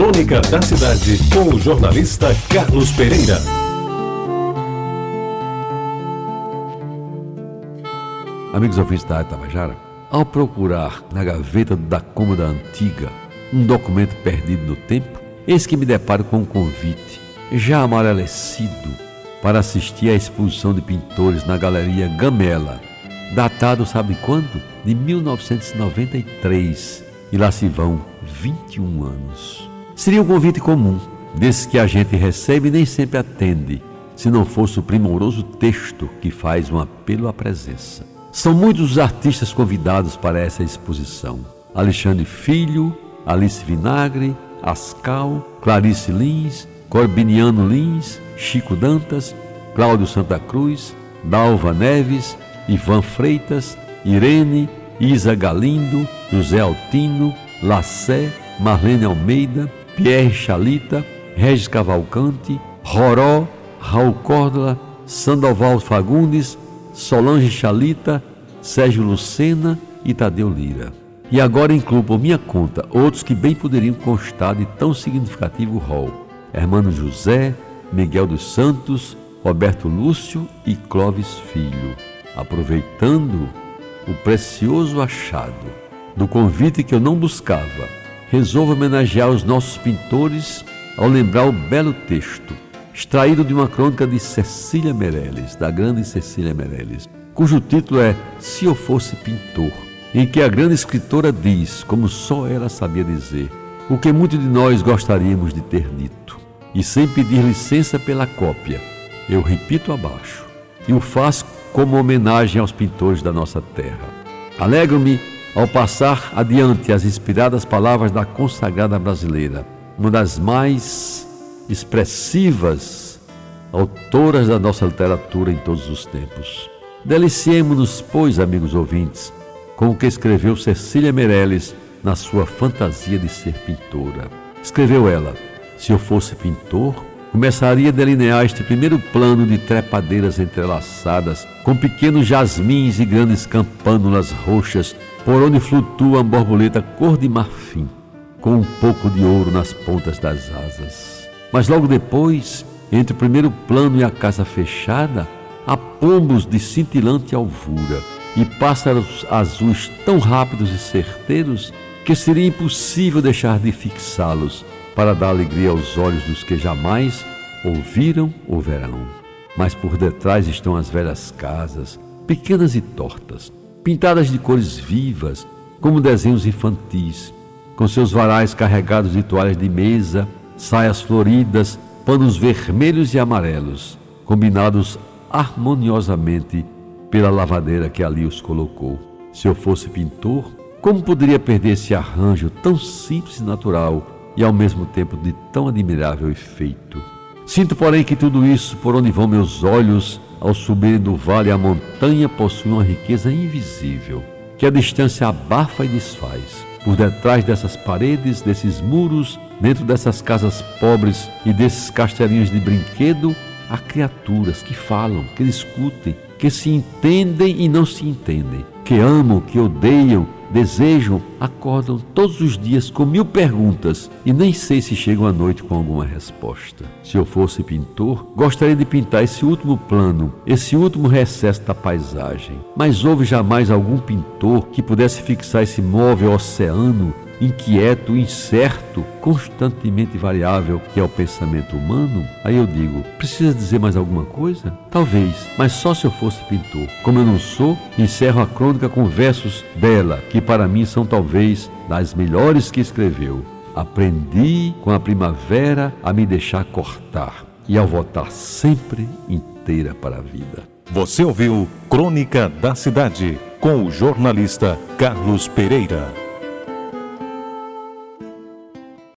Crônica da Cidade, com o jornalista Carlos Pereira. Amigos ouvintes da Tabajara, ao procurar na gaveta da cômoda antiga um documento perdido no tempo, eis que me deparo com um convite, já amarelecido, para assistir à exposição de pintores na Galeria Gamela, datado sabe quando? De 1993, e lá se vão 21 anos. Seria um convite comum, desses que a gente recebe e nem sempre atende, se não fosse o primoroso texto que faz um apelo à presença. São muitos os artistas convidados para essa exposição: Alexandre Filho, Alice Vinagre, Ascal, Clarice Lins, Corbiniano Lins, Chico Dantas, Cláudio Santa Cruz, Dalva Neves, Ivan Freitas, Irene, Isa Galindo, José Altino, Lassé, Marlene Almeida, Pierre Chalita, Regis Cavalcante, Roró, Raul Córdola, Sandoval Fagundes, Solange Chalita, Sérgio Lucena e Tadeu Lira. E agora incluo por minha conta outros que bem poderiam constar de tão significativo rol. Hermano José, Miguel dos Santos, Roberto Lúcio e Clóvis Filho. Aproveitando o precioso achado do convite que eu não buscava, resolvo homenagear os nossos pintores ao lembrar o belo texto, extraído de uma crônica de Cecília Meirelles, da grande Cecília Meirelles, cujo título é Se Eu Fosse Pintor, em que a grande escritora diz, como só ela sabia dizer, o que muitos de nós gostaríamos de ter dito. E sem pedir licença pela cópia, eu repito abaixo, e o faço como homenagem aos pintores da nossa terra. Alegro-me ao passar adiante as inspiradas palavras da consagrada brasileira, uma das mais expressivas autoras da nossa literatura em todos os tempos. Deliciemos-nos, pois, amigos ouvintes, com o que escreveu Cecília Meirelles na sua fantasia de ser pintora. Escreveu ela: Se eu fosse pintor, começaria a delinear este primeiro plano de trepadeiras entrelaçadas, com pequenos jasmins e grandes campânulas roxas, por onde flutua uma borboleta cor de marfim, com um pouco de ouro nas pontas das asas. Mas logo depois, entre o primeiro plano e a casa fechada, há pombos de cintilante alvura e pássaros azuis tão rápidos e certeiros que seria impossível deixar de fixá-los para dar alegria aos olhos dos que jamais ouviram ou verão. Mas por detrás estão as velhas casas, pequenas e tortas, pintadas de cores vivas, como desenhos infantis, com seus varais carregados de toalhas de mesa, saias floridas, panos vermelhos e amarelos, combinados harmoniosamente pela lavadeira que ali os colocou. Se eu fosse pintor, como poderia perder esse arranjo tão simples e natural e ao mesmo tempo de tão admirável efeito? Sinto, porém, que tudo isso, por onde vão meus olhos, ao subir do vale à montanha, possui uma riqueza invisível, que a distância abafa e desfaz. Por detrás dessas paredes, desses muros, dentro dessas casas pobres e desses castelinhos de brinquedo, há criaturas que falam, que discutem, que se entendem e não se entendem, que amam, que odeiam, desejam, acordam todos os dias com mil perguntas e nem sei se chegam à noite com alguma resposta. Se eu fosse pintor, gostaria de pintar esse último plano, esse último recesso da paisagem. Mas houve jamais algum pintor que pudesse fixar esse móvel oceano inquieto, incerto, constantemente variável que é o pensamento humano, aí eu digo: precisa dizer mais alguma coisa? Talvez, mas só se eu fosse pintor. Como eu não sou, encerro a crônica com versos dela, que para mim são talvez das melhores que escreveu. Aprendi com a primavera a me deixar cortar e ao voltar sempre inteira para a vida. Você ouviu Crônica da Cidade com o jornalista Carlos Pereira.